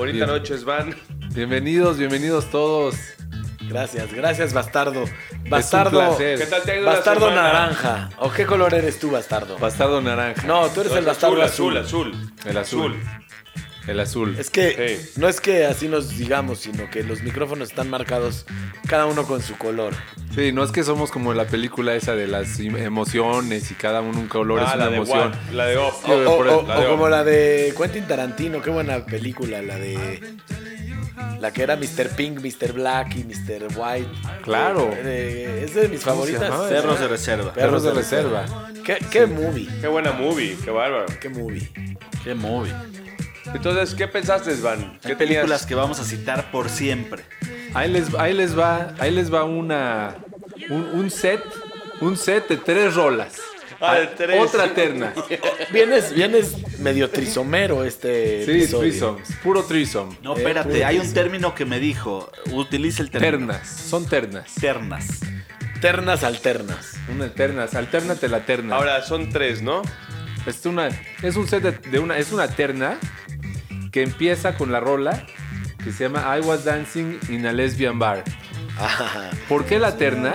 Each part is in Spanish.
Bonita Bien. noche, Van. Bienvenidos, bienvenidos todos. Gracias, gracias, bastardo. Bastardo. placer. ¿Qué tal te ha ido la Bastardo naranja. ¿O qué color eres tú, bastardo? Bastardo naranja. No, tú eres el bastardo azul, azul. azul, El azul. El azul. Es que Sí. no es que así nos digamos, sino que los micrófonos están marcados cada uno con su color. Sí, no es que somos como la película esa de las emociones y cada uno un color Ah, es una la de emoción. One, la de. O, o- o- la o de como Up. la de Quentin Tarantino, qué buena película, la de la que era Mr. Pink, Mr. Black y Mr. White. Claro. Eh, es de mis ¿Cómo se favoritas. Perros de reserva. Perros de reserva. ¿Qué, qué movie? Qué buena movie, qué bárbaro. ¿Qué movie? Qué movie. Entonces, ¿qué pensaste, Van? ¿Qué Hay películas tenías? que vamos a citar por siempre. Ahí les, ahí les va, ahí les va una un, un set, un set de tres rolas. Ah, de tres. Otra terna. Vienes, vienes medio trisomero este Sí, episodio. puro threesome. No, Eh, espérate, puro hay un término que me dijo. Utiliza el término. Ternas, son ternas. Ternas. Ternas alternas. Una ternas, alternate la terna. Ahora, son tres, ¿no? Es, una, es un set de, de una, es una terna que empieza con la rola que se llama I Was Dancing in a Lesbian Bar. Ah, ¿Por qué la terna?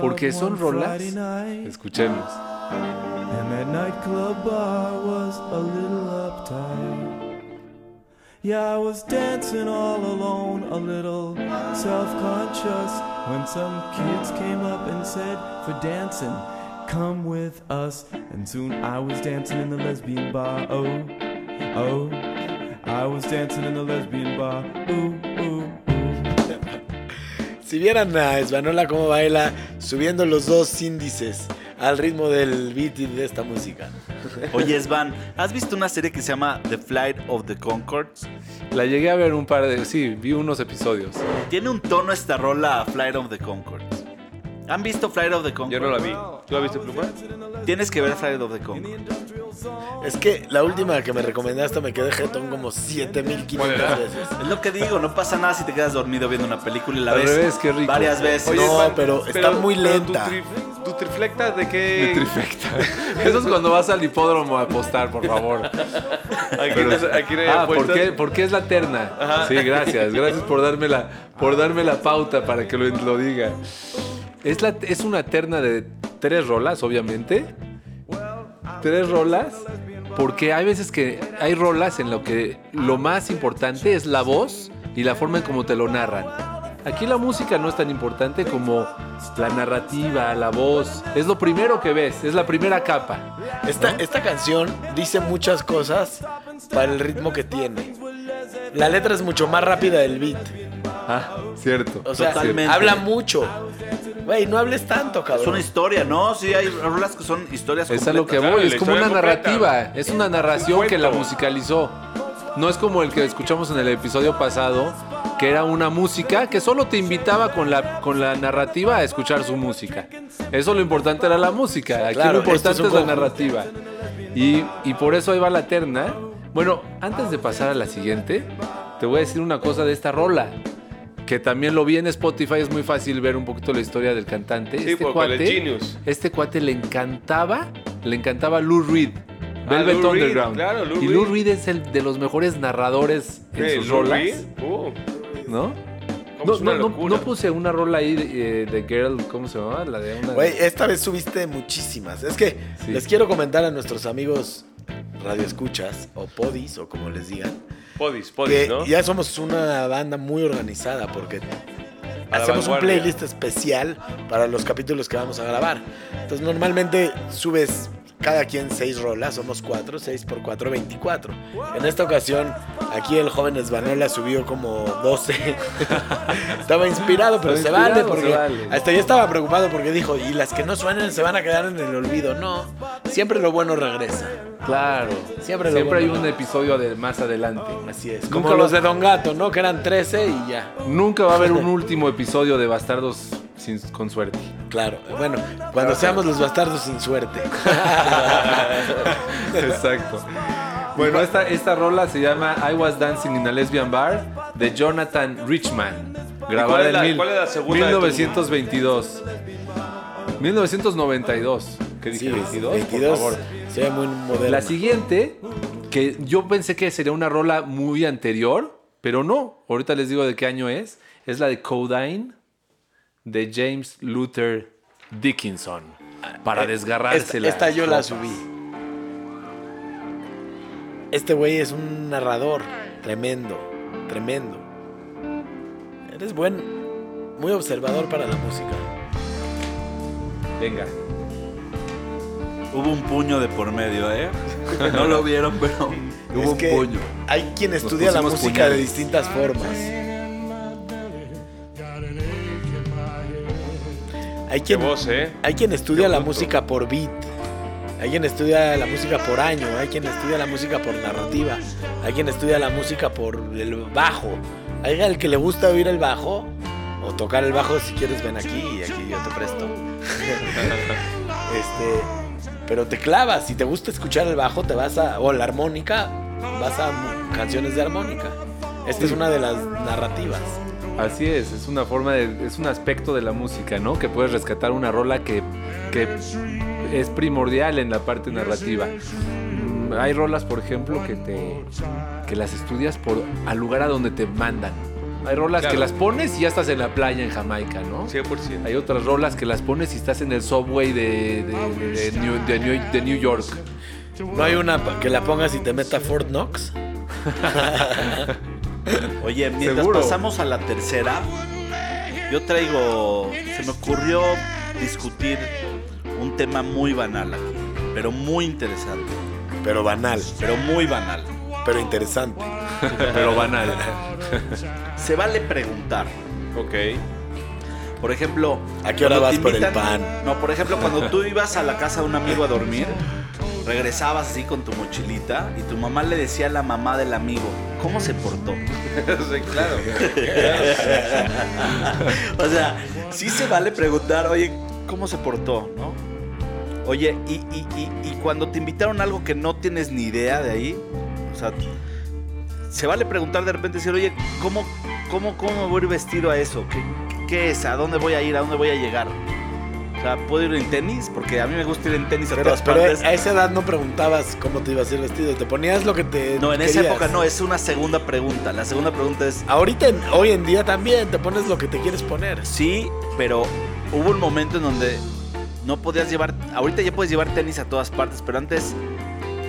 Porque son rolas. Escuchemos. And that nightclub bar was a little uptight. Yeah, I was dancing all alone, a little self conscious, when some kids came up and said, For dancing, come with us. And soon I was dancing in the lesbian bar. Oh, oh, I was dancing in the lesbian bar. Ooh, ooh, ooh. si vieran a Esvanola cómo baila subiendo los dos índices al ritmo del beat y de esta música. Oye, Svan, ¿has visto una serie que se llama The Flight of the Concords? La llegué a ver un par de. Sí, vi unos episodios. Tiene un tono esta rola a Flight of the Concords. ¿Han visto Flight of the Concords? Yo no la vi. ¿Tú la viste, Pluma? Tienes que ver Flight of the Concords. Es que la última que me recomendaste me quedé jetón como 7500 veces. Es lo que digo, no pasa nada si te quedas dormido viendo una película y la Al ves revés, qué rico. varias veces. Oye, No, pero está muy pero lenta. ¿Tu, tri- tu triflecta de De qué? trifecta. Eso es cuando vas al hipódromo a apostar, por favor. Aquí, no- aquí no hay Ah, ¿por apuestas. qué, por qué es la terna? Ajá. Sí, gracias. Gracias por darme la, por darme la pauta para que lo, lo diga. Es, la, es una terna de tres rolas, obviamente. Tres rolas. Porque hay veces que hay rolas en lo que lo más importante es la voz y la forma en cómo te lo narran. Aquí la música no es tan importante como la narrativa, la voz. Es lo primero que ves, es la primera capa. Esta, esta canción dice muchas cosas para el ritmo que tiene. La letra es mucho más rápida del beat. Ah, cierto. O sea, Totalmente. habla mucho. Güey, no hables tanto, Es cabrón. una historia, ¿no? Sí, hay rolas que son historias Es a lo que voy, es como una narrativa, es una narración que la musicalizó. No es como el que escuchamos en el episodio pasado, que era una música que solo te invitaba con la, con la narrativa a escuchar su música. Eso lo importante era la música, aquí Claro, lo es importante es, la narrativa. Y, y por eso ahí va la terna. Bueno, antes de pasar a la siguiente, te voy a decir una cosa de esta rola. Que también lo vi en Spotify, es muy fácil ver un poquito la historia del cantante. Sí, porque él es genius. Este cuate le encantaba, le encantaba Lou Reed. Ah, Velvet Reed, Underground. claro, Lou y Lou Reed. Reed es el de los mejores narradores en sus Lou rolas. Reed, uh, ¿No? No, no, no- puse una rola ahí de, eh, de Girl, ¿cómo se llama? La de una. Güey, esta vez subiste muchísimas. Es que Sí. les quiero comentar a nuestros amigos radioescuchas o podis o como les digan Podis, que Podis, ¿no? ya somos una banda muy organizada porque A hacemos un playlist especial para los capítulos que vamos a grabar. Entonces normalmente subes cada quien seis rolas, somos cuatro, seis por cuatro, 24. En esta ocasión, aquí el joven Esbanola subió como 12. estaba inspirado, pero Estaba se vale porque se vale. hasta yo estaba preocupado porque dijo, y las que no suenan se van a quedar en el olvido. No, siempre lo bueno regresa. Claro. Siempre lo Siempre hay un episodio de más adelante. Así es. Como los de Don Gato, ¿no? Que eran 13 y ya. Nunca va a haber un último episodio de Bastardos sin, con suerte. Claro. Bueno, cuando seamos los bastardos sin suerte. Exacto. Bueno, esta, esta rola se llama I Was Dancing in a Lesbian Bar de Jonathan Richman. Grabada cuál es la- en mil- cuál es la segunda de tu- 1922. 1992. ¿Qué dije? Sí, 22, 22. por favor. Muy moderno. La siguiente, que yo pensé que sería una rola muy anterior, Pero no, ahorita les digo de qué año es. Es la de Codain de James Luther Dickinson. Para Eh, desgarrarse esta, las esta yo la subí. Este güey es un narrador tremendo, tremendo. Eres buen, muy observador para la música. Venga. Hubo un puño de por medio, ¿eh? No lo vieron, pero hubo Es un puño. Hay quien estudia la música de distintas formas. Hay quien, voz, ¿eh? hay quien estudia la música por beat. Hay quien estudia la música por año. Hay quien estudia la música por narrativa. Hay quien estudia la música por el bajo. Hay al que le gusta oír el bajo o tocar el bajo. Si quieres, ven aquí y aquí yo te presto. este, pero te clavas. Si te gusta escuchar el bajo, te vas a. O la armónica, vas a canciones de armónica. Esta es una de las narrativas. Así es, es una forma de, es un aspecto de la música, ¿no? Que puedes rescatar una rola que, que es primordial en la parte narrativa. Mm, Hay rolas, por ejemplo, que te que las estudias por al lugar a donde te mandan. Hay rolas Claro. que las pones y ya estás en la playa en Jamaica, ¿no? 100%. Hay otras rolas que las pones y estás en el subway de, de- de New, de New- de New York. No hay una que la pongas y te meta Fort Knox. Oye, mientras Seguro. pasamos a la tercera, yo traigo. Se me ocurrió discutir un tema muy banal aquí, pero muy interesante. Pero banal, Pero muy banal. pero interesante. Pero banal. Se vale preguntar. Ok. Por ejemplo, ¿A qué hora vas por el pan? No, por ejemplo, cuando tú ibas a la casa de un amigo a dormir, regresabas así con tu mochilita y tu mamá le decía a la mamá del amigo, ¿cómo se portó? sí, claro. O sea, sí se vale preguntar, oye, ¿cómo se portó? ¿No? Oye, y, y- y- y cuando te invitaron a algo que no tienes ni idea de ahí, o sea, se vale preguntar de repente, decir, oye, ¿cómo, cómo, cómo me voy a ir vestido a eso? ¿Qué, qué es? ¿A dónde voy a ir? ¿A dónde voy a llegar? Sea, ¿puedo ir en tenis? Porque a mí me gusta ir en tenis a Pero, todas pero partes. a esa edad no preguntabas cómo te ibas a ir vestido. Te ponías lo que te. No, en esa época no, es una segunda pregunta. La segunda pregunta es, Ahorita, hoy en día también te pones lo que te quieres poner. Sí, pero hubo un momento en donde no podías llevar. Ahorita ya puedes llevar tenis a todas partes, pero antes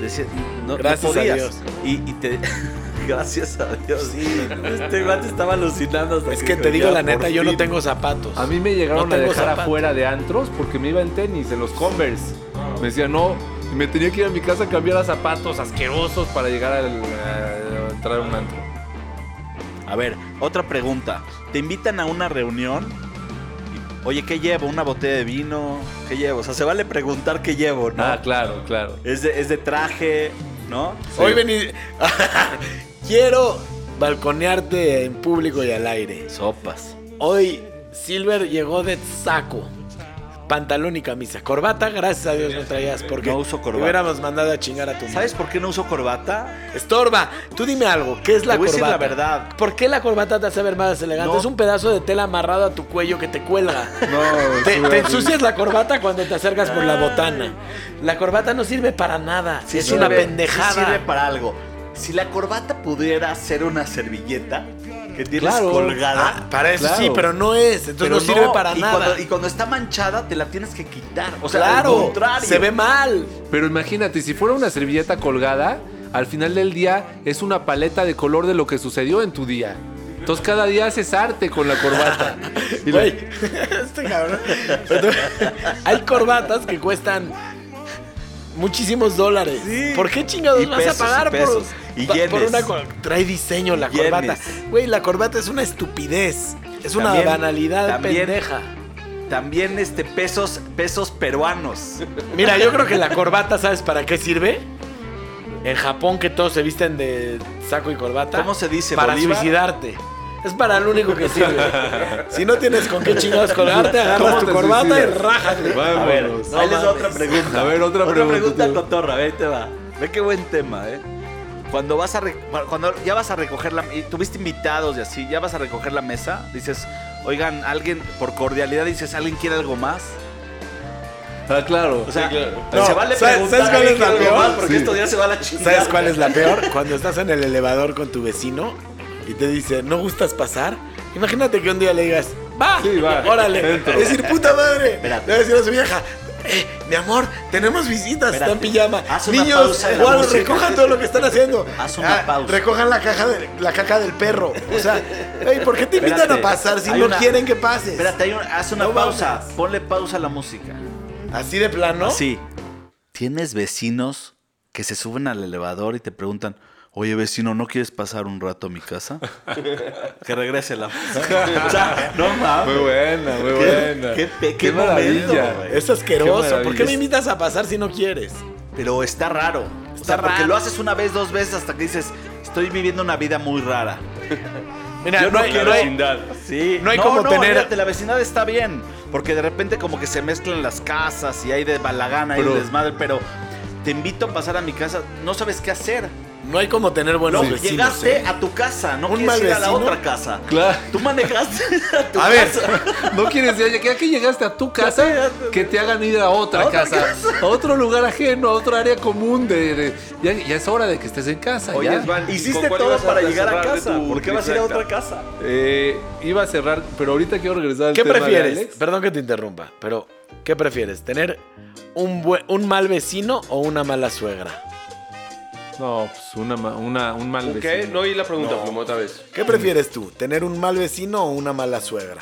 decía, no, no Gracias a podías. Dios. Y, y te. Gracias a Dios. Sí. Este guante estaba alucinando. hasta Es que te digo "Ya, la neta, yo no fin". tengo zapatos. A mí me llegaron No a dejar zapatos. afuera de antros porque me iba en tenis, en los Converse. Me decían, no, y me tenía que ir a mi casa a cambiar a zapatos asquerosos para llegar al- a, entrar a un antro. A ver, otra pregunta. Te invitan a una reunión. Oye, ¿qué llevo? ¿Una botella de vino? ¿Qué llevo? O sea, se vale preguntar qué llevo, ¿no? Ah, claro, claro. es, de, es de traje, ¿no? Hoy vení. Quiero balconearte en público y al aire. Sopas. Hoy Silver llegó de saco. Pantalón y camisa. Corbata, gracias a Dios no traías porque No uso te corbata. hubiéramos mandado a chingar a tu madre. ¿Sabes por qué no uso corbata? Estorba. Tú dime algo. ¿Qué es la Te voy a decir corbata? la verdad. ¿Por qué la corbata te hace ver más elegante? No. Es un pedazo de tela amarrado a tu cuello que te cuelga. No, Te, te ensucias la corbata cuando te acercas por la botana. La corbata no sirve para nada. Sí es una pendejada. sí sirve para algo. Si la corbata pudiera ser una servilleta que tienes Claro. colgada. Ah, para eso Claro. sí, pero no es. Entonces pero no sirve para y nada. Cuando, y cuando está manchada, te la tienes que quitar. O sea, claro, al contrario. se ve mal. Pero imagínate, si fuera una servilleta colgada, al final del día es una paleta de color de lo que sucedió en tu día. Entonces cada día haces arte con la corbata. Y la- Güey, este cabrón. Hay corbatas que cuestan muchísimos dólares. Sí. ¿Por qué chingados Y vas pesos, a pagar y pesos. por, Y pa- por una trae diseño la Yenes. corbata? Güey, la corbata es una estupidez. Es una banalidad también- pendeja. También este pesos, pesos peruanos. Mira, yo creo que la corbata, ¿sabes para qué sirve? En Japón que todos se visten de saco y corbata. ¿Cómo se dice, Para Bolívar? suicidarte. Es para lo único que sirve. si no tienes con qué chingados colgarte, agarras ¿Cómo tu corbata y suicidas? rájate. A ver, Vámonos. No ahí les otra pregunta. A ver, otra pregunta, pregunta tío. cotorra, ve, ahí te va. Ve qué buen tema, ¿eh? Cuando vas a cuando ya vas a recoger la y tuviste invitados y así, ya vas a recoger la mesa, dices, "Oigan, alguien por cordialidad dices, ¿alguien quiere algo más?" Ah, claro. O sea, No, se vale ¿sabes- preguntar sabes cuál ¿alguien es la quiere algo peor? más? porque Sí. esto ya se va a la chingada. ¿Sabes cuál es la peor? Cuando estás en el elevador con tu vecino y te dice, ¿no gustas pasar? Imagínate que un día le digas, va, Sí, va, órale. entro. Es decir, puta madre. Espérate. Le va a decir a su vieja, eh, mi amor, tenemos visitas, está en Espérate. pijama. Haz una Niños, pausa la música. recojan todo lo que están haciendo. Haz una Ah, pausa. Recojan la caja de, la caca del perro. O sea, ey, ¿por qué te invitan Espérate. a pasar si Hay no una- quieren que pases? Espérate, hay un- haz una No pausa. mames. Ponle pausa a la música. Así de plano. Así. ¿Tienes vecinos que se suben al elevador y te preguntan, oye vecino, ¿no quieres pasar un rato a mi casa? que regrese la o sea, no mames. Muy buena, muy Qué- buena. qué qué momento, güey. Es asqueroso. Qué ¿Por qué me invitas a pasar si no quieres? Pero está raro. o Está sea, porque raro. lo haces una vez, dos veces hasta que dices, estoy viviendo una vida muy rara. Mira, Yo no, no hay, quiero no hay- vecindad. Sí. No hay como tener- olvídate, la vecindad está bien. Porque de repente como que se mezclan las casas y hay de balagana y desmadre. Pero te invito a pasar a mi casa. No sabes qué hacer. No hay como tener buenos No, vecinos. llegaste ¿eh? a tu casa. No Un quieres mal ir a la vecino. otra casa. Claro. Tú manejaste a tu A ver. No quieres ya, ya que llegaste a tu casa, que te hagan ir a otra, A otra casa, a otro lugar ajeno, a otra área común. De, de- ya, ya es hora de que estés en casa. Oye, ya. Svan, ¿con Hiciste todo para llegar a casa. tu ¿Por qué vas a ir a otra casa? Eh, iba a cerrar, pero ahorita quiero regresar al ¿Qué tema de prefieres? Alex. Perdón que te interrumpa, pero ¿qué prefieres? ¿Tener un, buen- un mal vecino o una mala suegra? No, pues una, ma- una, un mal ¿Qué? vecino. No oí la pregunta, Pluma, otra vez. ¿Qué prefieres tú? ¿Tener un mal vecino o una mala suegra?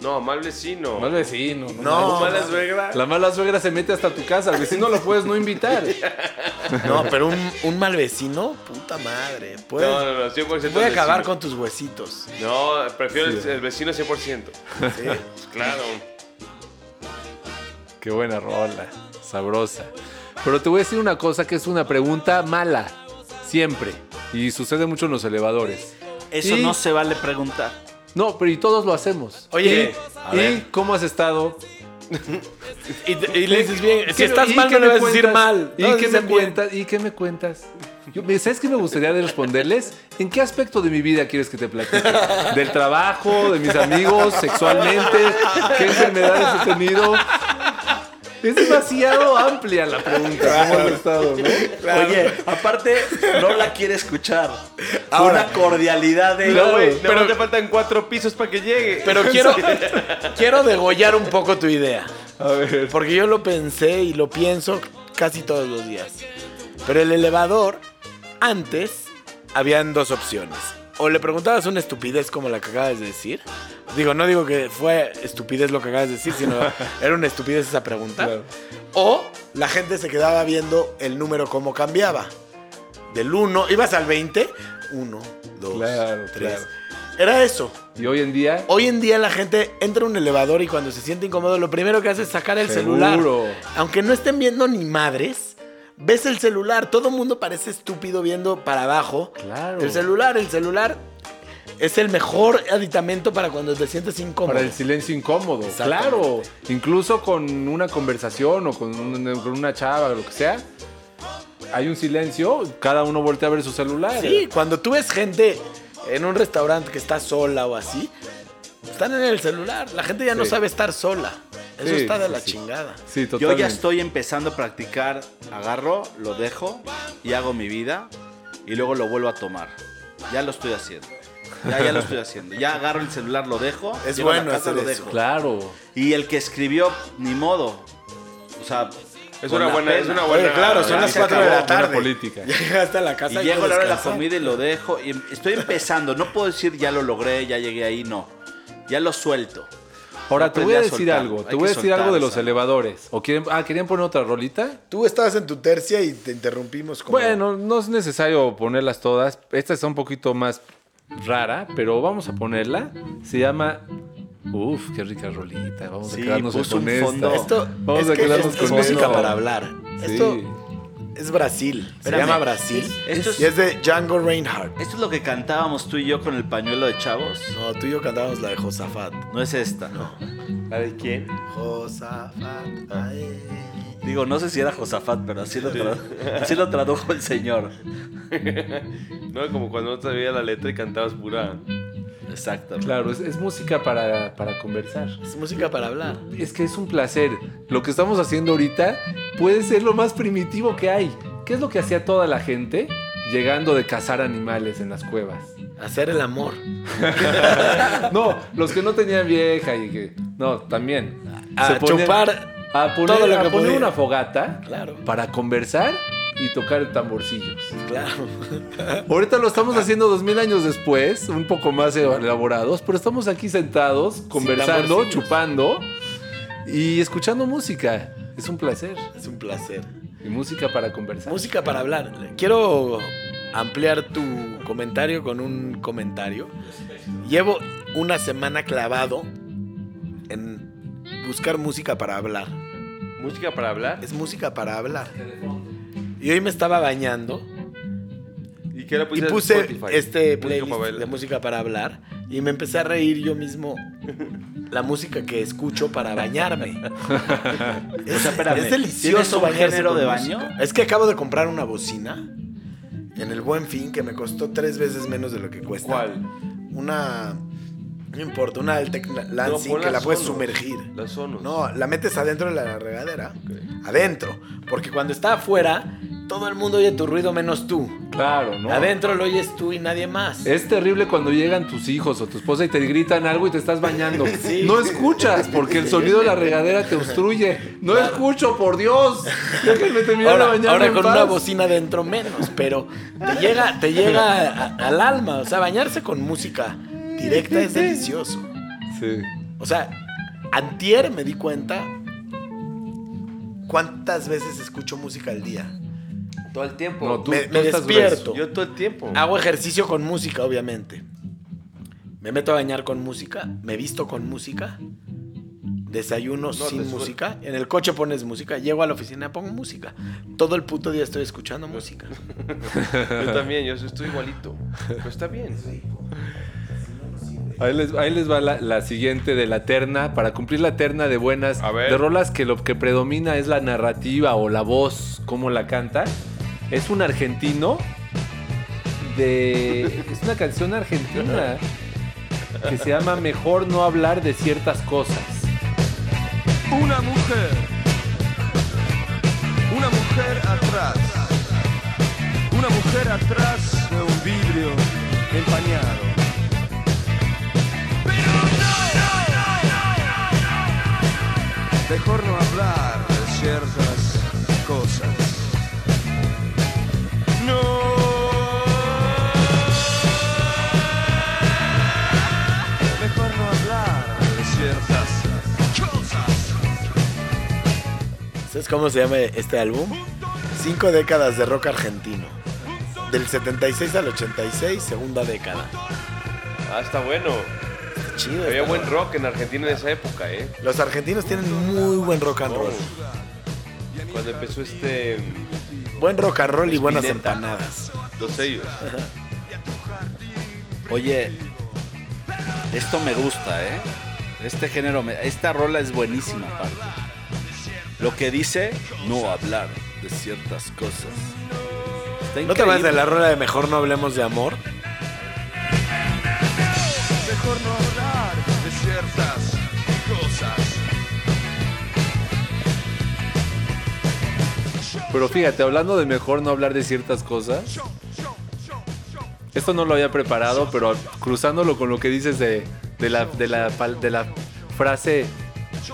No, mal vecino. Mal vecino. No, mala no. suegra. La mala suegra se mete hasta tu casa. Al vecino lo puedes no invitar. No, pero un, un mal vecino, puta madre. Puedes- No, no, no, 100% voy a el acabar vecino. con tus huesitos. No, prefiero el, Sí. el vecino 100%. ¿sí? Claro. Qué buena rola. Sabrosa. Pero te voy a decir una cosa que es una pregunta mala. Siempre. Y sucede mucho en los elevadores. Eso Y- no se vale preguntar. No, pero y todos lo hacemos. Oye, ¿y, ¿y cómo has estado? Y, y le dices bien, si ¿Qué- estás mal no le vas a decir mal. ¿Y qué me bien. cuentas? ¿Y qué me cuentas? Yo, ¿Sabes qué me gustaría de responderles? ¿En qué aspecto de mi vida quieres que te platique? ¿Del trabajo? ¿De mis amigos? ¿Sexualmente? ¿Qué enfermedades he tenido? Es demasiado amplia la pregunta. ¿Cómo has estado? no? Oye, aparte, no la quiere escuchar. Ahora. Una cordialidad de. No, güey, pero- pero te faltan cuatro pisos para que llegue. Pero quiero, quiero degollar un poco tu idea. A ver. Porque yo lo pensé y lo pienso casi todos los días. Pero el elevador, antes, habían dos opciones. O le preguntabas una estupidez como la que acabas de decir. Digo, no digo que fue estupidez lo que acabas de decir, sino era una estupidez esa pregunta. Claro. O la gente se quedaba viendo el número cómo cambiaba. Del 1, ibas al 20, 1, 2, Claro, 3. claro. Era eso. Y hoy en día. Hoy en día la gente entra a un elevador y cuando se siente incómodo, lo primero que hace es sacar el Seguro. celular. Aunque no estén viendo ni madres, ves el celular. Todo el mundo parece estúpido viendo para abajo. Claro. El celular, el celular es el mejor aditamento para cuando te sientes incómodo. Para el silencio incómodo, claro. Incluso con una conversación o con, un- con una chava o lo que sea, hay un silencio, cada uno voltea a ver su celular. Sí, cuando tú ves gente en un restaurante que está sola o así, están en el celular. La gente ya no sabe estar sola. Eso Sí, está de sí, la sí. chingada. Sí, Yo totalmente. ya estoy empezando a practicar. Agarro, lo dejo y hago mi vida. Y luego lo vuelvo a tomar. Ya lo estoy haciendo. Ya, ya lo estoy haciendo. Ya agarro el celular, lo dejo. Es llego a la bueno casa, hacer lo eso. dejo. Claro. Y el que escribió, ni modo. O sea, Es una buena, es una buena. Oye, claro, son las se 4 de la tarde. política. Ya llegaste a la casa Y hay llego a la hora de la comida y lo dejo. Y estoy empezando. No puedo decir ya lo logré, ya llegué ahí, no. Ya lo suelto. Ahora te voy a decir soltar. algo. Hay Te voy a decir algo de los ¿sabes? elevadores. ¿O quieren, ah, ¿querían poner otra rolita? Tú estabas en tu tercia y te interrumpimos como... Bueno, no es necesario ponerlas todas. Esta está un poquito más rara, pero vamos a ponerla. Se llama. Uf, qué rica rolita. Vamos Sí, a quedarnos con un esta. fondo. Esto Vamos es, a que quedarnos es, con es música esto. para hablar. Sí. Esto es Brasil. Se Espérame. llama Brasil. Esto es- Y es de Django Reinhardt. Esto es lo que cantábamos tú y yo con el pañuelo de chavos. No, tú y yo cantábamos la de Josafat. No es esta. ¿La de quién? Josafat. Digo, no sé si era Josafat, pero así lo, así lo tradujo el señor. No, como cuando no sabía la letra y cantabas pura. Exacto. Claro, es, es música para, para conversar. Es música para hablar. Es que es un placer. Lo que estamos haciendo ahorita puede ser lo más primitivo que hay. ¿Qué es lo que hacía toda la gente llegando de cazar animales en las cuevas? Hacer el amor. No, los que no tenían vieja y que. No, también. A Se ponían- chupar A poner, todo lo a que poner una fogata Claro. para conversar y tocar tamborcillos. Claro. Ahorita lo estamos haciendo dos mil años después, un poco más elaborados, pero estamos aquí sentados, conversando, chupando y escuchando música. Es un placer. Es un placer. Y música para conversar. Música para hablar. Quiero ampliar tu comentario con un comentario. Llevo una semana clavado en buscar música para hablar. Música para hablar. Es música para hablar. Y hoy me estaba bañando ¿Y qué le y pusiste? puse Spotify? este playlist de música para hablar y me empecé a reír yo mismo la música que escucho para bañarme. es, O sea, espérame, es ¿tienes delicioso un género de música. baño? Es que acabo de comprar una bocina en el Buen Fin que me costó tres veces menos de lo que cuesta. ¿Cuál? Una no importa, una Altec Lansing pon que la puedes Sonos. sumergir. Sonos. No, la metes adentro de la regadera. Adentro. Porque cuando está afuera, todo el mundo oye tu ruido menos tú. Claro, ¿no? Adentro lo oyes tú y nadie más. Es terrible cuando llegan tus hijos o tu esposa y te gritan algo y te estás bañando. Sí. No escuchas porque el sonido de la regadera te obstruye. No escucho, por Dios. Déjenme terminar de Ahora, bañarme ahora con paz. una bocina dentro menos, pero te llega, te llega a- al alma. O sea, bañarse con música directa es delicioso. Sí. O sea, antier me di cuenta cuántas veces escucho música al día. Todo el tiempo. No, tú- me despierto. Yo todo el tiempo. Hago ejercicio con música, obviamente. Me meto a bañar con música, me visto con música, desayuno sin música, en el coche pones música, llego a la oficina, pongo música. Todo el puto día estoy escuchando música. Yo también, yo estoy igualito. Pero está bien. Ahí les, ahí les va la, la siguiente de la terna. Para cumplir la terna de buenas, A ver. de rolas que lo que predomina es la narrativa o la voz, cómo la canta. Es un argentino de. Es una canción argentina que se llama Mejor no hablar de ciertas cosas. Una mujer. Una mujer atrás. Una mujer atrás de un vidrio empañado. Mejor no hablar de ciertas cosas. No. Mejor no hablar de ciertas cosas. ¿Sabes cómo se llama este álbum? Cinco décadas de rock argentino. Del 76 al 86, segunda década. Ah, está bueno. Chido. Había buen rock en Argentina en esa época, ¿eh? Los argentinos tienen muy buen rock and roll. Cuando empezó este. Buen rock and roll y buenas Spinetta. empanadas. Los sellos. Oye, esto me gusta, ¿eh? Este género, me- esta rola es buenísima, aparte. Lo que dice, no hablar de ciertas cosas. Está ¿No te vas de la rola de Mejor no hablemos de amor? Ciertas cosas. Pero fíjate, hablando de mejor no hablar de ciertas cosas. Esto no lo había preparado, pero cruzándolo con lo que dices de, de la, de, la, pal- de la frase.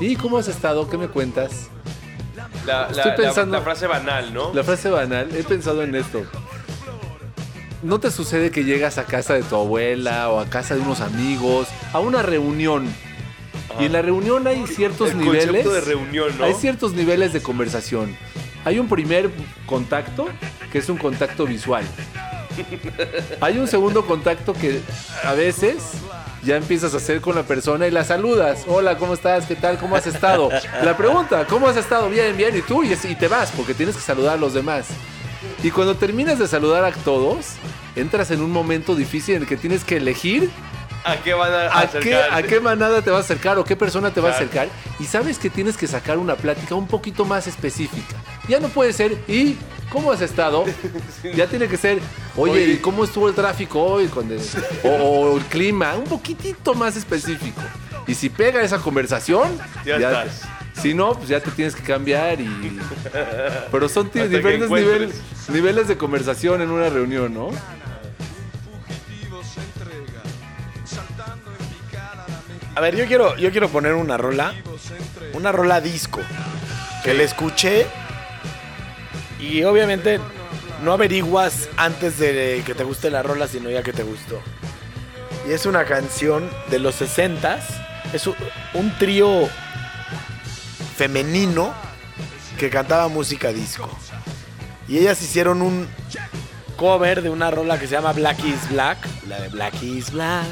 ¿Y cómo has estado? ¿Qué me cuentas? La, la- Estoy la- pensando- la frase banal, ¿no? La frase banal, he pensado en esto. ¿No te sucede que llegas a casa de tu abuela o a casa de unos amigos, a una reunión? Y en la reunión hay ciertos El niveles. de reunión, ¿no? Hay ciertos niveles de conversación. Hay un primer contacto, que es un contacto visual. Hay un segundo contacto que a veces ya empiezas a hacer con la persona y la saludas. Hola, ¿cómo estás? ¿Qué tal? ¿Cómo has estado? La pregunta, ¿cómo has estado? Bien, bien. Y tú, y te vas, porque tienes que saludar a los demás. Y cuando terminas de saludar a todos, entras en un momento difícil en el que tienes que elegir ¿A qué van a ¿A qué, acercar? ¿A qué manada te va a acercar o qué persona te va a acercar? Y sabes que tienes que sacar una plática un poquito más específica. Ya no puede ser, ¿y cómo has estado? Ya tiene que ser, oye, Oye. ¿y cómo estuvo el tráfico hoy? Con el- o, o el clima, un poquitito más específico. Y si pega esa conversación, Ya estás. Si no, pues ya te tienes que cambiar y... Pero son diferentes niveles, niveles de conversación en una reunión, ¿no? A ver, yo quiero, yo quiero poner una rola. Una rola disco. Que le escuché. Y obviamente no averiguas antes de que te guste la rola, sino ya que te gustó. Y es una canción de los 60 Es un, un trío femenino que cantaba música disco. Y ellas hicieron un cover de una rola que se llama Black is Black. La de Black is Black.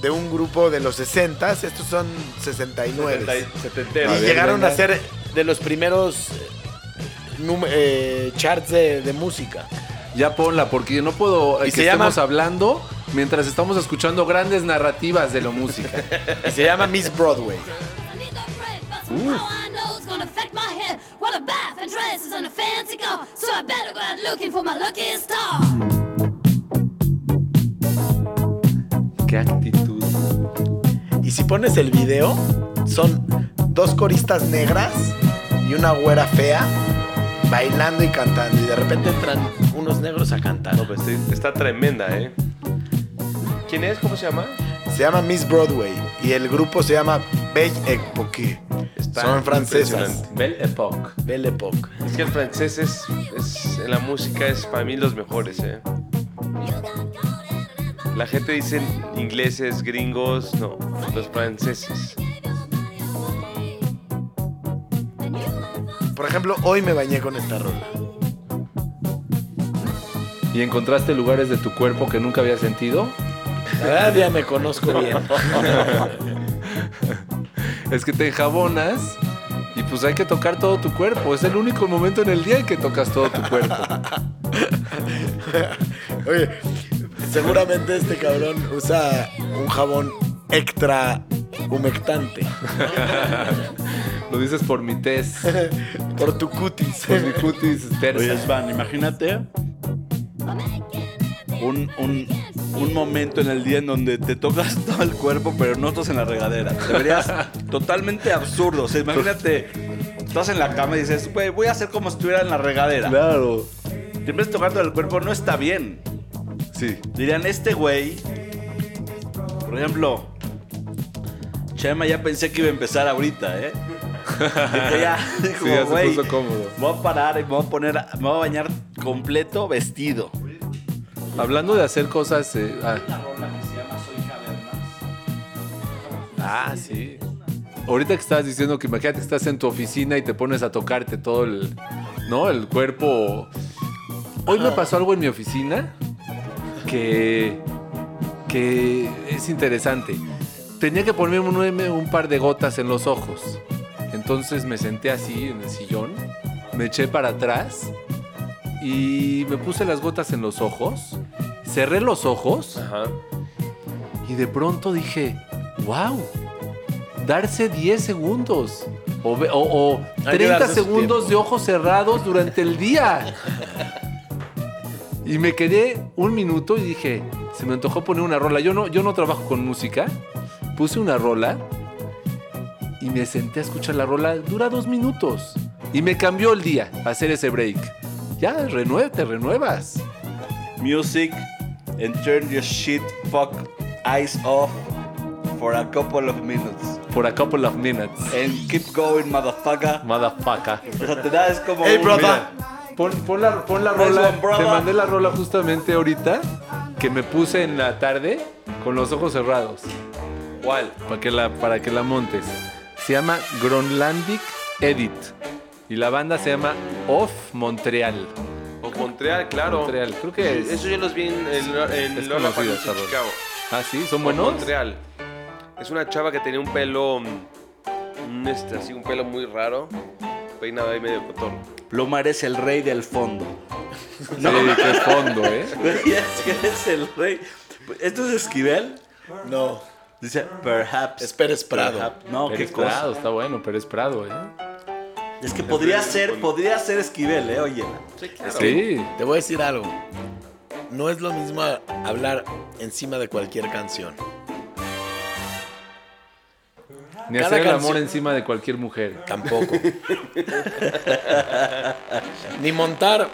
De un grupo de los 60 Estos son 69. Setentero. Y A ver, llegaron a ser de los primeros eh, eh, charts de, de música. Ya ponla, porque no puedo eh, Y que se llama- estemos hablando mientras estamos escuchando grandes narrativas de la música. Y se llama Miss Broadway. Somehow I know it's gonna affect my head. What a bath and dress is on a fancy car, so I better go out looking for my lucky star. Qué actitud. Y si pones el video, son dos coristas negras y una güera fea bailando y cantando. Y de repente entran unos negros a cantar. No, pues está tremenda, ¿eh? ¿Quién es? ¿Cómo se llama? Se llama Miss Broadway y el grupo se llama Belle Époque. Está Son francesas. Belle Époque. Belle Époque. Es que el francés es, es- en la música es para mí los mejores, ¿eh? La gente dice ingleses, gringos, no, los franceses. Por ejemplo, hoy me bañé con esta rola. ¿Y encontraste lugares de tu cuerpo que nunca había sentido? La verdad ya me conozco bien. Es que te enjabonas y pues hay que tocar todo tu cuerpo. Es el único momento en el día en que tocas todo tu cuerpo. Oye, seguramente este cabrón usa un jabón extra humectante Lo dices por mi tez, por tu cutis. por mi cutis tersa. Oye, Svan, imagínate un, un, un momento en el día en donde te tocas todo el cuerpo, pero no estás en la regadera. Deberías totalmente absurdo. O sea, imagínate, estás en la cama y dices, güey, voy a hacer como si estuviera en la regadera. Claro. Vez de tocarte el cuerpo, no está bien. Sí. Dirían, este güey, por ejemplo, Chema ya pensé que iba a empezar ahorita, ¿eh? Ya, dijo, Sí, ya se puso cómodo. voy a parar y me voy a poner, me voy a bañar completo vestido. Hablando de hacer cosas. eh, ah. Ah, sí. Ahorita que estabas diciendo que imagínate que estás en tu oficina y te pones a tocarte todo el, ¿no? El cuerpo. Hoy me pasó algo en mi oficina que, que es interesante. Tenía que ponerme un, un par de gotas en los ojos. Entonces me senté así en el sillón, me eché para atrás y me puse las gotas en los ojos, cerré los ojos Ajá. y de pronto dije, wow, darse 10 segundos o, o- o Hay que 30 darse su segundos tiempo. de ojos cerrados durante el día. Y me quedé un minuto y dije, se me antojó poner una rola. Yo no, yo no trabajo con música. Puse una rola y me senté a escuchar la rola. Dura dos minutos. Y me cambió el día hacer ese break. Ya, renueve, te renuevas. Music and turn your shit fuck eyes off for a couple of minutes. For a couple of minutes. And keep going, motherfucker. Motherfucker. O sea, te da es como. Hey, un- brother. Pon, pon la, pon la rola. one. Te mandé la rola justamente ahorita que me puse en la tarde con los ojos cerrados. ¿Cuál? Para que la, para que la montes. Se llama Gronlandic Edit. Y la banda se llama Off Montreal. O Montreal, claro. Montreal, creo que es. Eso yo los vi en, en, en Es Lola Palusa, esa en. Chicago. Ah, sí, son O buenos. Montreal. Es una chava que tenía un pelo. Un, este, así, un pelo muy raro. Peinado ahí medio cotorro. Plumar es el rey del fondo. Sí, que es fondo, ¿eh? es que es el rey. ¿Esto es Esquivel? No, Dice, perhaps. es Pérez Prado. perhaps. No, Pérez qué cosa. Prado, está bueno, pero es Prado, ¿eh? Es que podría ser, podría ser Esquivel, ¿eh? Oye. Sí. Te voy a decir algo. No es lo mismo hablar encima de cualquier canción. Ni Cada hacer el amor encima de cualquier mujer. Tampoco. Ni montar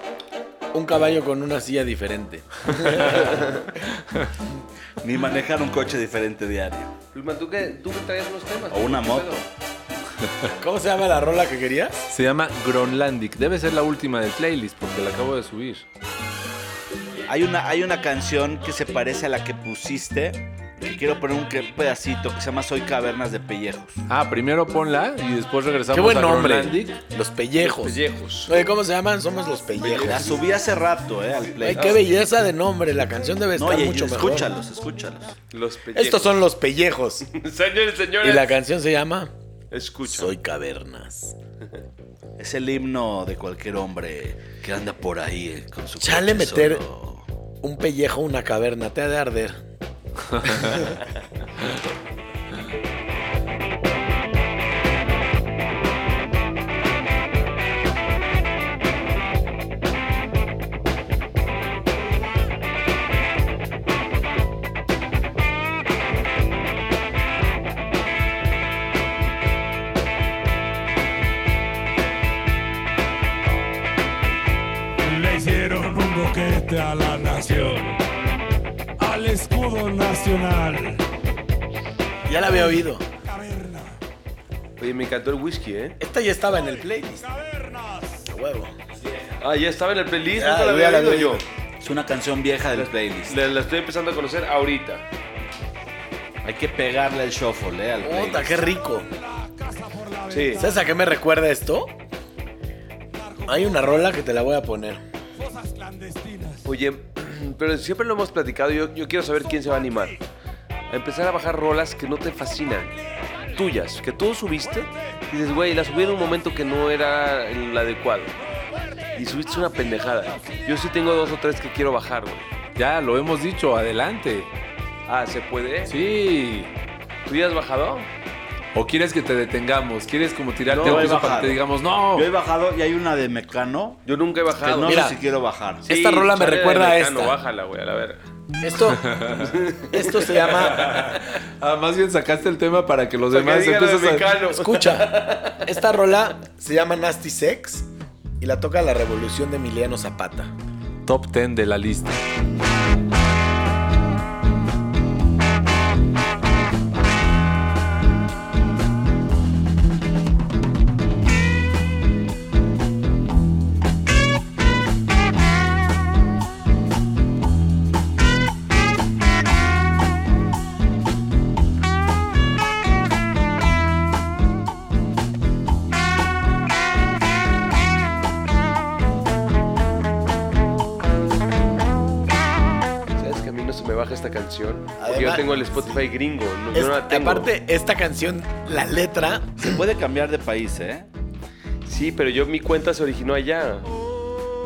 un caballo con una silla diferente. Ni manejar un coche diferente diario. Luma, ¿tú que, tú que traías unos temas. O una ¿Qué moto. ¿Cómo se llama la rola que querías? Se llama Gronlandic. Debe ser la última del playlist porque la acabo de subir. Hay una, hay una canción que se parece a la que pusiste. Que quiero poner un pedacito que se llama Soy Cavernas de Pellejos. Ah, primero ponla y después regresamos Qué buen a nombre. Los pellejos. Pellejos. Oye, ¿cómo se llaman? Somos los pellejos. La subí hace rato, eh, al Ay, play. qué belleza de nombre. La canción debe No, estar oye, mucho mejor. escúchalos, escúchalos. Los pellejos. Estos son los pellejos. Señores, señores. Y la canción se llama Escucha. Soy Cavernas. Es el himno de cualquier hombre que anda por ahí eh, con su Chale meter- solo. Un pellejo, una caverna. Te ha de arder. a la nación, al escudo nacional. Ya la había oído. Oye, me encantó el whisky, ¿eh? Esta ya estaba en el playlist. A huevo. Ah, ya estaba en el playlist. Ya, nunca la había oído yo. Es una canción vieja del playlist. La, la estoy empezando a conocer ahorita. Hay que pegarle el shuffle, eh, al Puta, playlist. qué rico. Sí. ¿Sabes a qué me recuerda esto? Hay una rola que te la voy a poner. Oye, pero siempre lo hemos platicado. Yo, yo quiero saber quién se va a animar. A empezar a bajar rolas que no te fascinan. Tuyas, que tú subiste. Y dices, güey, la subí en un momento que no era el adecuado. Y subiste una pendejada. Yo sí tengo dos o tres que quiero bajar, güey. Ya, lo hemos dicho, adelante. Ah, ¿se puede? Sí. ¿Tú ya has bajado? ¿O quieres que te detengamos? ¿Quieres como tirarte No, un piso para que te digamos, no? Yo he bajado y hay una de Mecano Yo nunca he que bajado. no Mira. sé si quiero bajar. Sí. Esta rola me de recuerda a Mecano, esta. Bájala, güey, a la verga. Esto, esto se llama. Ah, más bien sacaste el tema para que los que demás de a... Mecano. Escucha. Esta rola se llama Nasty Sex y la toca la revolución de Emiliano Zapata. Top 10 de la lista. Yo tengo el Spotify gringo. No, yo Es- no la tengo. aparte, esta canción, la letra, Se puede cambiar de país, ¿eh? Sí, pero yo mi cuenta se originó allá.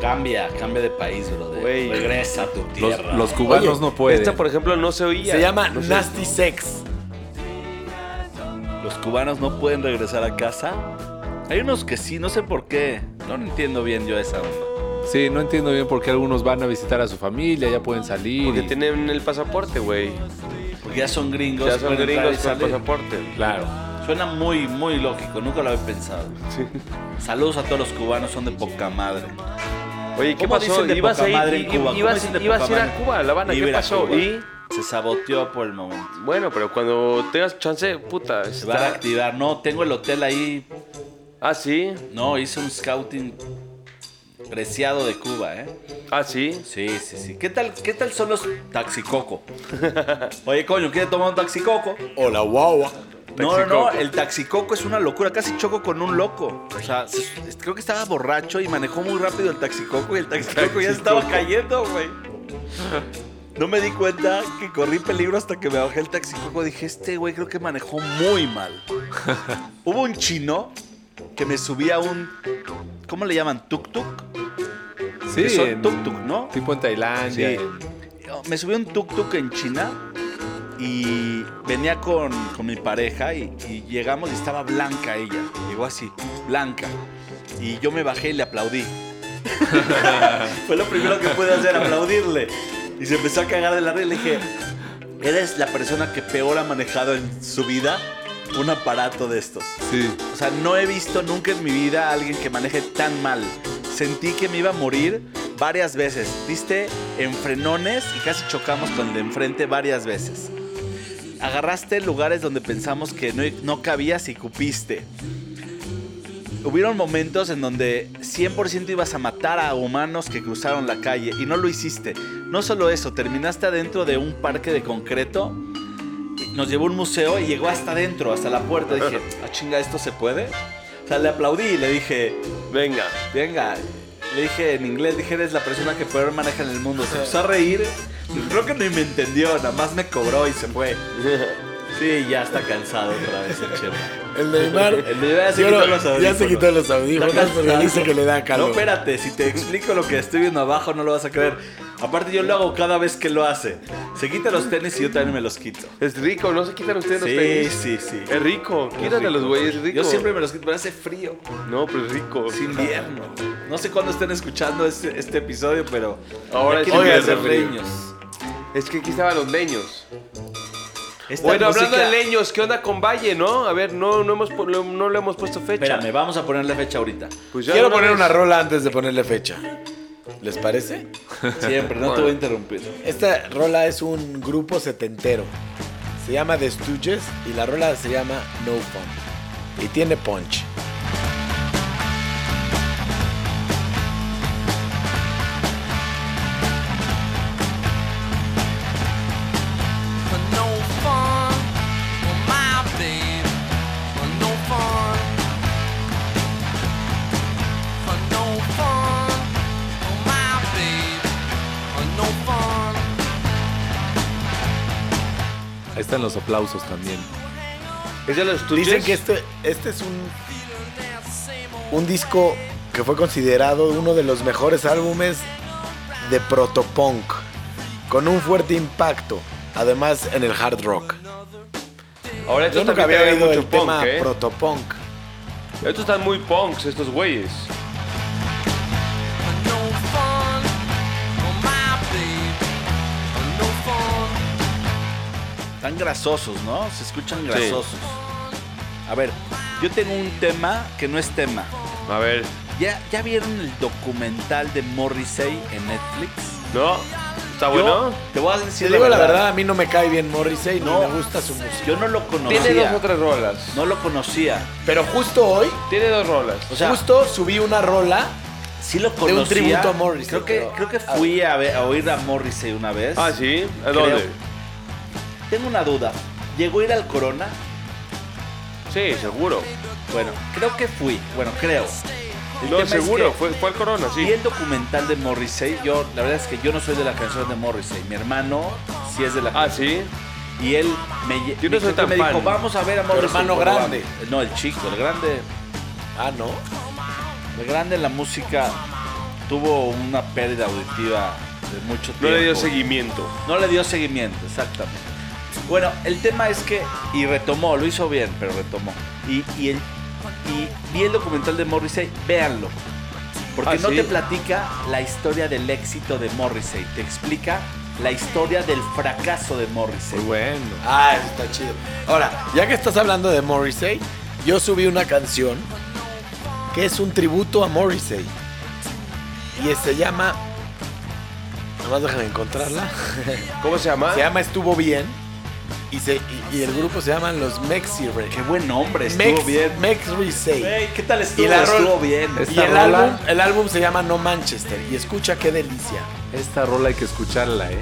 Cambia, cambia de país, brother. Regresa a tu tierra. los cubanos Oye, no pueden. Esta, por ejemplo, no se oía. se llama No sé. Nasty Sex. Los cubanos no pueden regresar a casa. Hay unos que sí, no sé por qué. No entiendo bien yo esa onda. Sí, no entiendo bien por qué algunos van a visitar a su familia, ya pueden salir. Porque y- tienen el pasaporte, güey. Ya son gringos. Ya son gringos y con pasaporte. Claro. Suena muy, muy lógico. Nunca lo había pensado. Saludos a todos los cubanos, son de poca madre. Oye, ¿qué ¿Cómo pasó? dicen de ¿Ibas poca a ir, madre en Cuba? ¿Cómo ibas, dicen de ibas poca a ir a madre? Cuba, a La Habana, ¿qué Iba a pasó? Y Se saboteó por el momento. bueno, pero cuando tengas chance, puta. Se va a reactivar. No, tengo el hotel ahí. Ah, sí. No, hice un scouting preciado de Cuba, ¿eh? Ah, sí. Sí, sí, sí. ¿Qué tal, qué tal son los taxicoco? Oye, coño, ¿quiere tomar un taxicoco? Hola, guagua. No, no, no, Taxicoco. el taxicoco es una locura. Casi choco con un loco. O sea, se- creo que estaba borracho y manejó muy rápido el taxicoco y el taxicoco ya estaba cayendo, güey. No me di cuenta que corrí peligro hasta que me bajé el taxicoco. Dije, este güey creo que manejó muy mal. Hubo un chino que me subía a un. ¿Cómo le llaman? ¿Tuk-tuk? Sí, Que son en- tuk-tuk, ¿no? Tipo en Tailandia. Sí. Me subí a un tuk-tuk en China y venía con, con mi pareja y, y llegamos y estaba blanca ella. Llegó así, blanca. Y yo me bajé y le aplaudí. Fue lo primero que pude hacer, aplaudirle. Y se empezó a cagar de la risa y le dije, eres la persona que peor ha manejado en su vida un aparato de estos. Sí. O sea, no he visto nunca en mi vida a alguien que maneje tan mal. Sentí que me iba a morir varias veces. Viste en frenones y casi chocamos con el de enfrente varias veces. agarraste lugares donde pensamos que no, no cabías y cupiste. Hubieron momentos en donde 100% ibas a matar a humanos que cruzaron la calle y no lo hiciste. No solo eso, terminaste adentro de un parque de concreto, nos llevó a un museo y llegó hasta adentro, hasta la puerta. Dije, ah, chinga, ¿esto se puede? O sea, le aplaudí y le dije, Venga. venga. Le dije en inglés, dije, eres la persona que peor maneja en el mundo. Se empezó a reír. Creo que ni me entendió, nada más me cobró y se fue. Sí, ya está cansado otra vez el chef. El Neymar. El Neymar ya se quitó los Ya se audífonos. quitó los audífonos Está porque cansado. dice que le da calor. No, espérate, si te explico lo que estoy viendo abajo no lo vas a creer. Aparte yo lo hago cada vez que lo hace. Se quita los tenis y yo también me los quito. Es rico, no se quitan ustedes los Sí, tenis. sí, sí. Es rico. Quítate los güey, es rico. Yo siempre me los quito, pero hace frío. No, pero es rico. Es invierno. No sé cuándo estén escuchando este, este episodio, pero Ahora es ser frío. leños. Es que aquí estaban los leños. Esta Bueno, hablando de leños, ¿qué onda con Valle, no? A ver, no, no, hemos, no le hemos puesto fecha. Espérame, vamos a ponerle fecha ahorita. Pues Quiero poner vez. una rola antes de ponerle fecha. ¿Les parece? Siempre, no te voy a interrumpir. Esta rola es un grupo setentero. Se llama The Stooges y la rola se llama No Fun. Y tiene punch. Ahí están los aplausos también. ¿Es de los tuyos? Dicen que este, este es un, un disco que fue considerado uno de los mejores álbumes de protopunk, con un fuerte impacto, además en el hard rock. Ahora estos Yo nunca también había oído mucho el punk, tema ¿eh? protopunk. Estos están muy punks, estos güeyes. Están grasosos, ¿no? Se escuchan grasosos. A ver, yo tengo un tema que no es tema. A ver, ¿Ya, ¿Ya vieron el documental de Morrissey en Netflix? ¿no? ¿Está Yo bueno? te voy a decir digo la verdad, a mí no me cae bien Morrissey, No. ni me gusta su música. Yo no lo conocía. Tiene dos o tres rolas. No lo conocía. Pero justo hoy, Tiene dos rolas. O sea, justo subí una rola. sí lo de conocía. un tributo a Morrissey, Creo que, creo que fui a, ver- a oír a Morrissey una vez. Ah, ¿sí? ¿A Creo. Tengo una duda. ¿Llegó a ir al Corona? Sí, seguro. Bueno, creo que fui. Bueno, creo. El No, es seguro. que Fue, fue al Corona, sí. Vi el documental de Morrissey. Yo, la verdad es que yo no soy de la canción de Morrissey. Mi hermano sí es de la Ah, ¿sí? Y él me, Yo no soy tan me dijo, fan. vamos a ver a Morrissey. hermano grande. No, el chico, el grande. Ah, ¿no? El grande en la música tuvo una pérdida auditiva de mucho tiempo. No le dio seguimiento. No le dio seguimiento, exactamente. Bueno, el tema es que, y retomó, lo hizo bien, pero retomó. Y, y, el, y vi el documental de Morrissey, véanlo. Porque Ah, no ¿sí? te platica la historia del éxito de Morrissey, te explica la historia del fracaso de Morrissey. Muy bueno. Ah, eso está chido. Ahora, ya que estás hablando de Morrissey, yo subí una canción que es un tributo a Morrissey. Y se llama. Nomás déjame encontrarla. ¿Cómo se llama? se llama Estuvo Bien. Y, se, y, y el grupo se llaman los Mexi Qué buen nombre, estuvo Mex, bien. Mexrisey. Güey, ¿qué tal estuvo? Y la rol- estuvo bien. Y el rola- álbum, el álbum se llama No Manchester. Y escucha qué delicia. Esta rola hay que escucharla, ¿eh?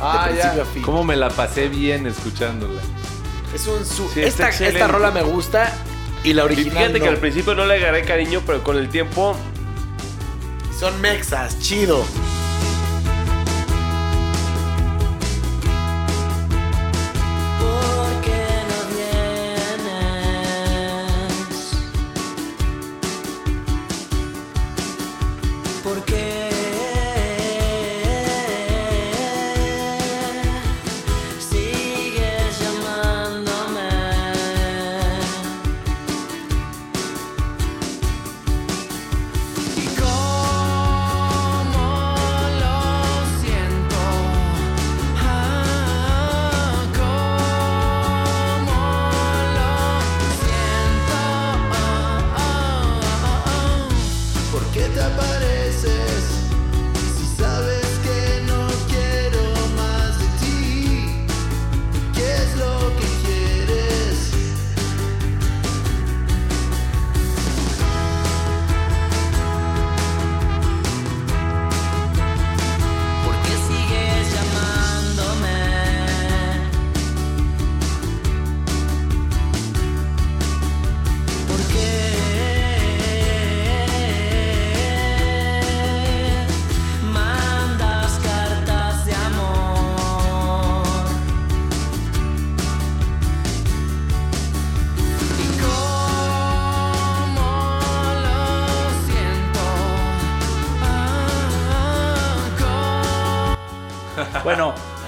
Ah, de principio ya. a fin. ¿Cómo me la pasé bien escuchándola? Es un su- Sí, esta, rola me gusta y la Y original fíjate que al principio no le agarré cariño, pero con el tiempo Son mexas, chido.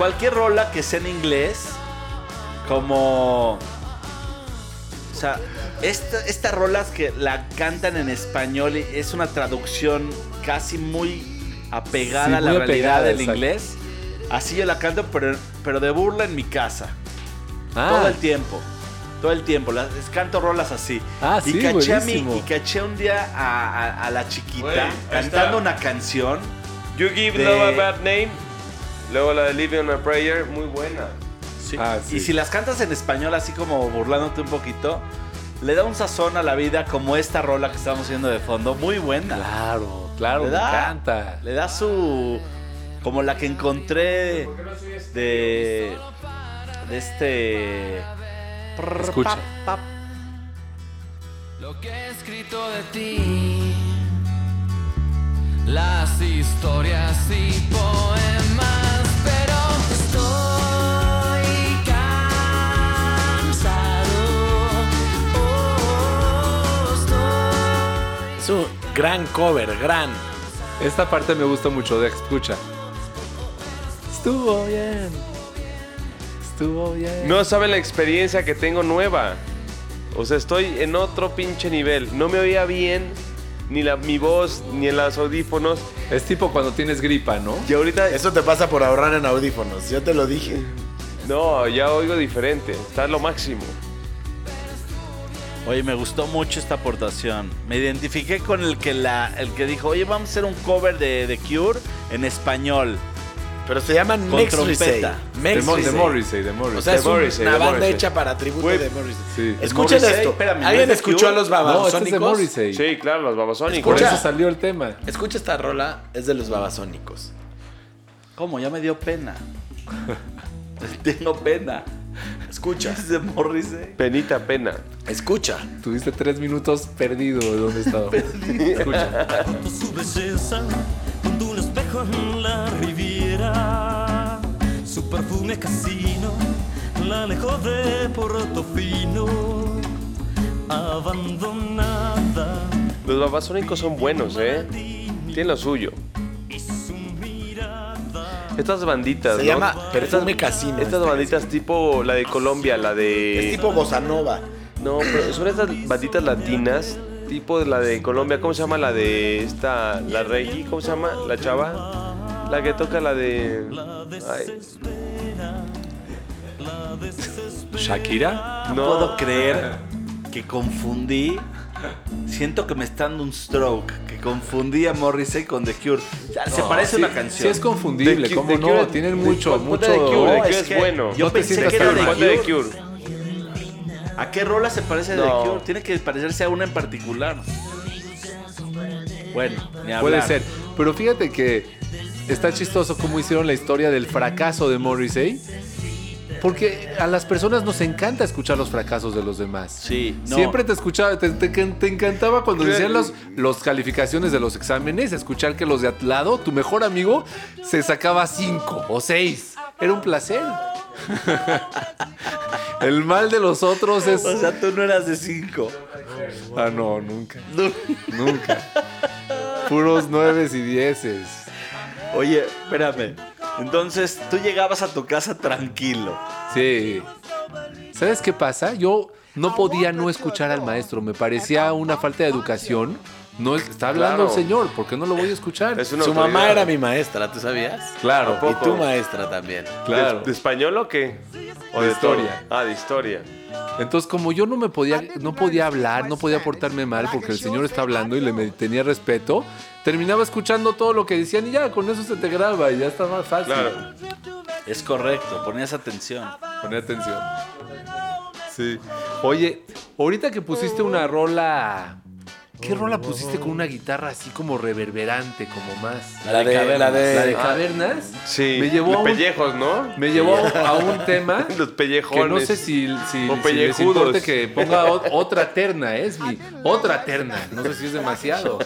Cualquier rola que sea en inglés, como. O sea, esta- estas rolas que la cantan en español y es una traducción casi muy apegada Sí, a la muy realidad apegada, del exacto. inglés. Así yo la canto, pero, pero de burla en mi casa. Ah, Todo el tiempo. Todo el tiempo. Las, canto rolas así. Ah, y sí, caché a mí, y caché un día a, a- a la chiquita ahí cantando está. una canción. You Give De- Love a Bad Name. Luego la de Living on a Prayer, muy buena. Sí. Ah, sí. Y si las cantas en español, así como burlándote un poquito, le da un sazón a la vida como esta rola que estamos haciendo de fondo. Muy buena. Claro, claro, Le me da- encanta. Le da su. Como la que encontré de. De este. Escucha. Pa, pa. Lo que he escrito de ti, las historias y poemas, gran cover, gran. Esta parte me gusta mucho, de escucha. Estuvo bien. Estuvo bien. No saben la experiencia que tengo nueva. O sea, estoy en otro pinche nivel. No me oía bien ni la, mi voz ni en los audífonos. Es tipo cuando tienes gripa, ¿no? Y ahorita, Eso te pasa por ahorrar en audífonos. Yo te lo dije. no, ya oigo diferente. Está lo máximo. Oye, me gustó mucho esta aportación. Me identifiqué con el que la, el que dijo, oye, vamos a hacer un cover de The Cure en español. Pero se llama Con trompeta. Resay. De. Morrissey, de Morrissey. O sea, es Morrissey, una de banda Morrissey. hecha para tributo de Morrissey. Sí. Escuchen Morrissey, esto. espérame, ¿no ¿Alguien es escuchó a los no, este es de babasónicos? Morrissey. Sí, claro, los babasónicos. Por eso salió el tema. Escucha esta rola, es de los babasónicos. ¿Cómo? Ya me dio pena. Tengo pena. Escucha, Es de Morrissey. Penita pena. escucha. Tuviste tres minutos perdido de dónde estaba. Escucha. Con su belleza, con un espejo en la riviera. Su perfume casino la alejó de Portofino. Abandonada. Los babasónicos son buenos, ¿eh? Tienen lo suyo. Estas banditas, Se ¿no? llama Perfume Casino. Estas banditas tipo la de Colombia, la de... Es tipo bossa nova. No, pero son estas banditas latinas, tipo de la de Colombia. ¿Cómo se llama la de esta, la Reggie? ¿Cómo se llama? La chava. La que toca la de... Ay, ¿Shakira? No puedo creer que confundí. Siento que me está dando un stroke. Que confundí a Morrissey con The Cure. Ya, se parece sí, una canción. Sí es confundible, The ¿cómo The no? Cure- Tienen The- mucho, mucho... The Cure, The Cure es es que bueno. Yo No te pensé que era de Cure. ¿A qué rola se parece No. The Cure? Tiene que parecerse a una en particular. Bueno, ni hablar. Puede ser. Pero fíjate que está chistoso cómo hicieron la historia del fracaso de Morrissey. Porque a las personas nos encanta escuchar los fracasos de los demás. Sí, no. Siempre te escuchaba, te, te- te encantaba cuando Claro. decían los, los calificaciones de los exámenes, escuchar que los de al lado, tu mejor amigo, se sacaba cinco o seis. Era un placer. El mal de los otros es. O sea, tú no eras de cinco. Ah, no, nunca. Nunca. Puros nueves y dieces. Oye, espérame. Entonces, tú llegabas a tu casa tranquilo. Sí. ¿Sabes qué pasa? Yo no podía no escuchar al maestro. Me parecía una falta de educación. No está hablando Claro. el señor, ¿por qué no lo voy a escuchar? Es Su mamá era mi maestra, ¿tú sabías? Claro. Y tu maestra también. claro. ¿De, de español o qué? ¿O De de, historia. todo? Ah, de historia. Entonces, como yo no me podía, no podía hablar, no podía portarme mal porque el señor está hablando y le tenía respeto, terminaba escuchando todo lo que decían y ya, con eso se te graba y ya está más fácil. Claro. Es correcto, ponías atención. Poné atención. Sí. Oye, ahorita que pusiste una rola. ¿Qué rola pusiste con una guitarra así como reverberante, como más? La de, la de, La de Ah. cavernas. Sí. Me llevó a un- pellejos, ¿no? Me llevó a un tema Los pellejones. que no sé si, si, O si les importe que ponga otra terna, ¿eh? es mi otra terna. No sé si es demasiado.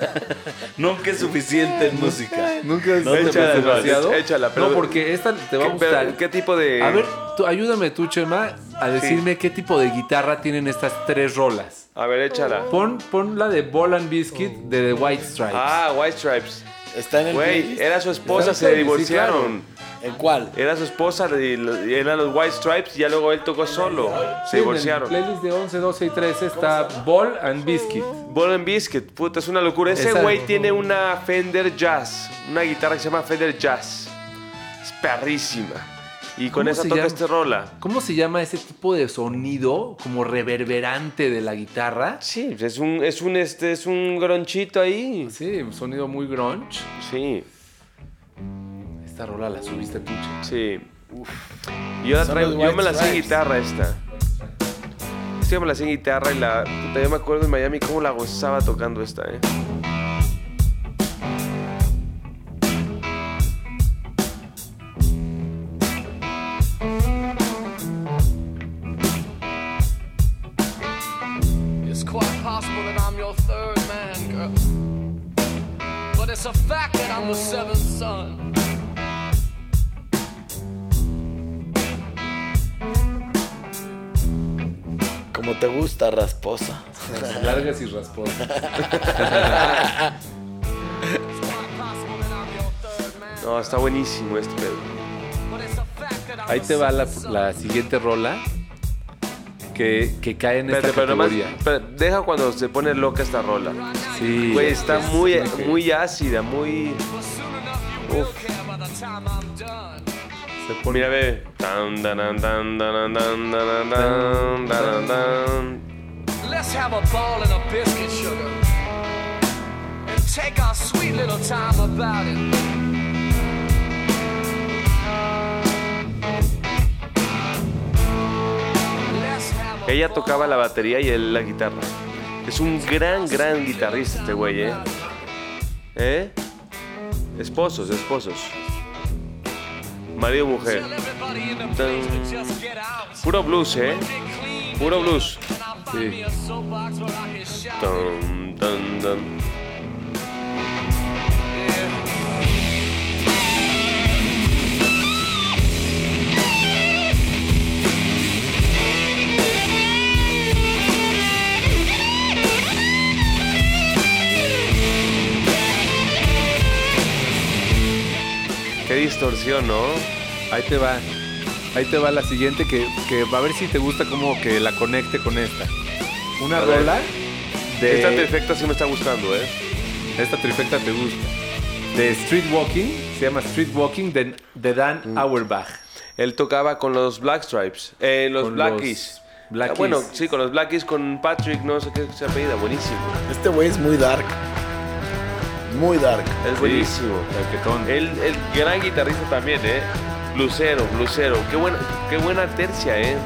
Nunca es suficiente en música. Nunca es No Échala, demasiado. échala, pero- no, porque esta te va a ¿Qué, pero, gustar. ¿Qué tipo de...? A ver, tú- ayúdame tú, Chema, a decirme qué tipo de guitarra tienen estas tres rolas. A ver, échala. Pon, pon la de Ball and Biscuit de The White Stripes. Ah, White Stripes. Está en el Güey, playlist. era su esposa, se el divorciaron. ¿En cuál? Era su esposa, de, y eran los White Stripes, y ya luego él tocó solo. Se Sí, en el divorciaron. playlist de 11, 12 y 13 está Ball and Biscuit. Ball and Biscuit, puta, es una locura. Ese Esa- güey tiene una Fender Jazz, una guitarra que se llama Fender Jazz. Es perrísima. Y con ¿Cómo esa toca este rola. ¿Cómo se llama ese tipo de sonido como reverberante de la guitarra? Sí, es un, es un, este, es un gronchito ahí. Sí, un sonido muy grunge. Sí, Esta rola la subiste tú, sí. Yo, la traigo- yo me la sé en guitarra esta. Sí, yo me la sé en guitarra y la... Puta, yo me acuerdo en Miami cómo la gozaba tocando esta, eh. Te gusta, rasposa. Largas y rasposas. No, está buenísimo este pedo. Ahí te va la, la siguiente rola que, que cae en esta Espérate, pero nomás, categoría. espera, deja cuando se pone loca esta rola. Sí, Güey, está es- muy, que- muy ácida, muy... se. Tan. Let's have a ball and a biscuit, sugar. And take our sweet little time about it. Ella tocaba la batería y él la guitarra. Es un gran, gran guitarrista este güey, ¿eh? ¿Eh? Esposos, esposos marido y mujer. Puro blues, ¿eh? Puro blues. Sí. Tan, tan. Qué distorsión, ¿no? Ahí te va. Ahí te va la siguiente que, que va a ver si te gusta como que la conecte con esta. Una A ver. rola de... Esta perfecta sí me está gustando, ¿eh? Esta trifecta te gusta. De Street Walking, se llama Street Walking de, de Dan Mm. Auerbach. Él tocaba con los Black Stripes, eh, los Con Blackies. los Black Ah, bueno, sí, con los Blackies, con Patrick, no sé qué se apellida, buenísimo. Este güey es muy dark. Muy dark. Es buenísimo. El, el gran guitarrista también, ¿eh? Blusero, blusero. Qué buena, qué buena tercia, ¿eh?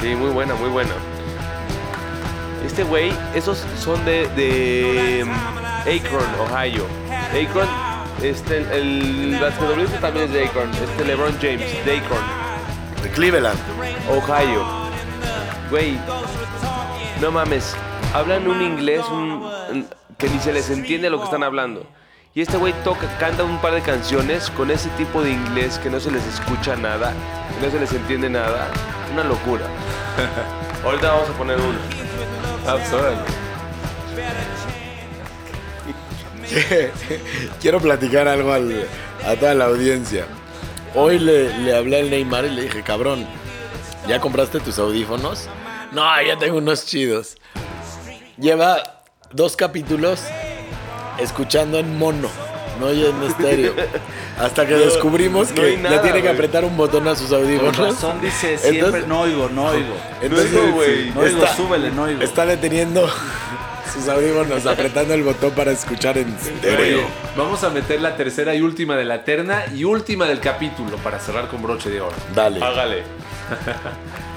Sí, muy buena, muy buena. Este güey, esos son de, de mm, Akron, Ohio. Akron, este, el, el basquetbolista también es de Akron. Este LeBron James, de Akron, De Cleveland. Ohio. Güey, no mames. Hablan un inglés un- que ni se les entiende lo que están hablando. Y este güey toca, canta un par de canciones con ese tipo de inglés que no se les escucha nada, que no se les entiende nada. Una locura. Ahorita vamos a poner uno. Ah, pues. Quiero platicar algo al- a toda la audiencia. Hoy le, le hablé al Neymar y le dije, cabrón, ¿ya compraste tus audífonos? No, ya tengo unos chidos. Lleva dos capítulos escuchando en mono, no oye en estéreo. Hasta que descubrimos no que nada, le tiene que apretar un botón a sus Con audífonos. razón dice siempre, Entonces- no oigo, no oigo. Entonces, No oigo, güey. No oigo, súbele, no oigo. Está deteniendo sus audífonos, apretando el botón para escuchar en estéreo. Oye, vamos a meter la tercera y última de la terna y última del capítulo para cerrar con broche de oro. Dale. Hágale.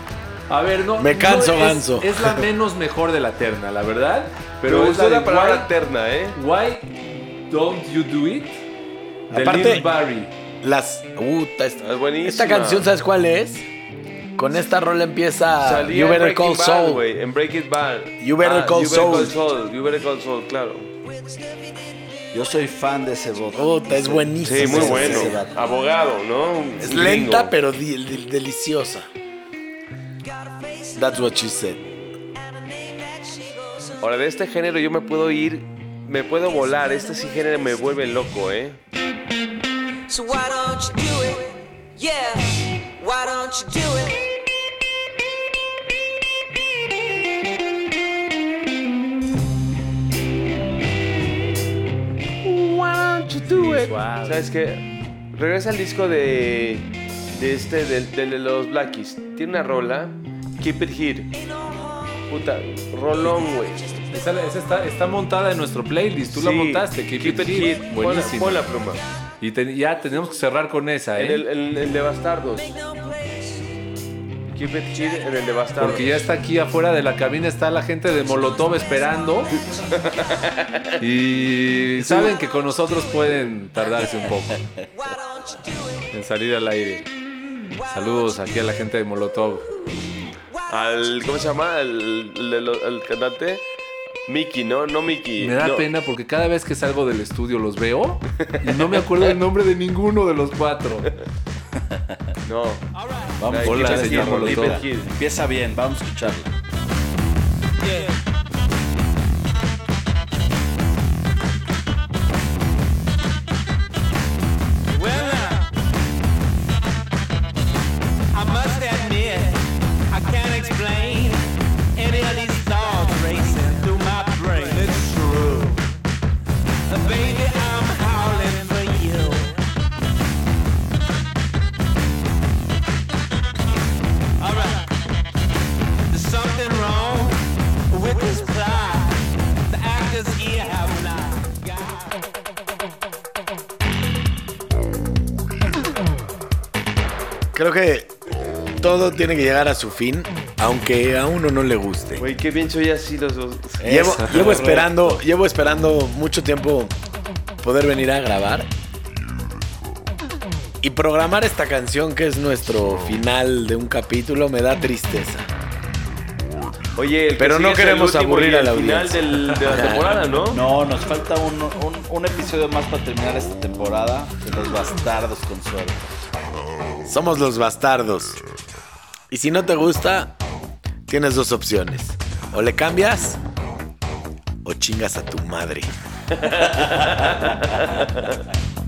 A ver, no. Me canso, no es- ganso. Es, la menos mejor de la terna, la verdad. Pero es la de palabra why, eterna, ¿eh? Why Don't You Do It? De Aparte- Lil Barry. Las. Puta, esta, Es buenísima. esta canción, ¿sabes cuál es? Con esta rola empieza Salía You Better Call Bad, Saul. güey, en Breaking Bad. You Better Call you Saul. Better Call Saul. You Better Call Saul, claro. Yo soy fan de ese voto. Puta, es buenísima. Sí, muy bueno. Abogado, ¿no? Es lenta, pero di- di- deliciosa. That's what she said. Ahora, de este género yo me puedo ir me puedo volar. Este sí género me vuelve loco, ¿eh? So why don't you do it? Yeah, why don't you do it? ¿Sabes qué? Regresa al disco de, de este, del del de los Blackies. Tiene una rola, Keep It Here. Puta, rolón, güey. Esa, esa está, está montada en nuestro playlist. Tú la montaste. Keep, It Here. Pon la- Buenísimo. Pon la pluma. Y te- ya tenemos que cerrar con esa, En ¿eh? el, en el de Bastardos. Keep It Here en el de Bastardos. Porque ya está aquí afuera de la cabina, está la gente de Molotov esperando. Y saben que con nosotros pueden tardarse un poco en salir al aire. Saludos aquí a la gente de Molotov. Al, ¿Cómo se llama? El, el, el- el cantante. Mickey, ¿no? No Mickey. Me da no. pena porque cada vez que salgo del estudio los veo y no me acuerdo el nombre de ninguno de los cuatro. No. Vamos a Hola. Empieza bien, vamos a escucharla. Well, Creo que todo tiene que llegar a su fin, aunque a uno no le guste. Güey, qué bien soy así los dos. Llevo, llevo esperando, llevo esperando mucho tiempo poder venir a grabar y programar esta canción que es nuestro final de un capítulo me da tristeza. Oye, el que Pero no el queremos último aburrir a el la final audiencia. del- de la temporada, ¿no? No, nos falta un, un- un episodio más para terminar esta temporada de Los Bastardos con suerte. Somos los bastardos. Y si no te gusta, tienes dos opciones. O le cambias o chingas a tu madre.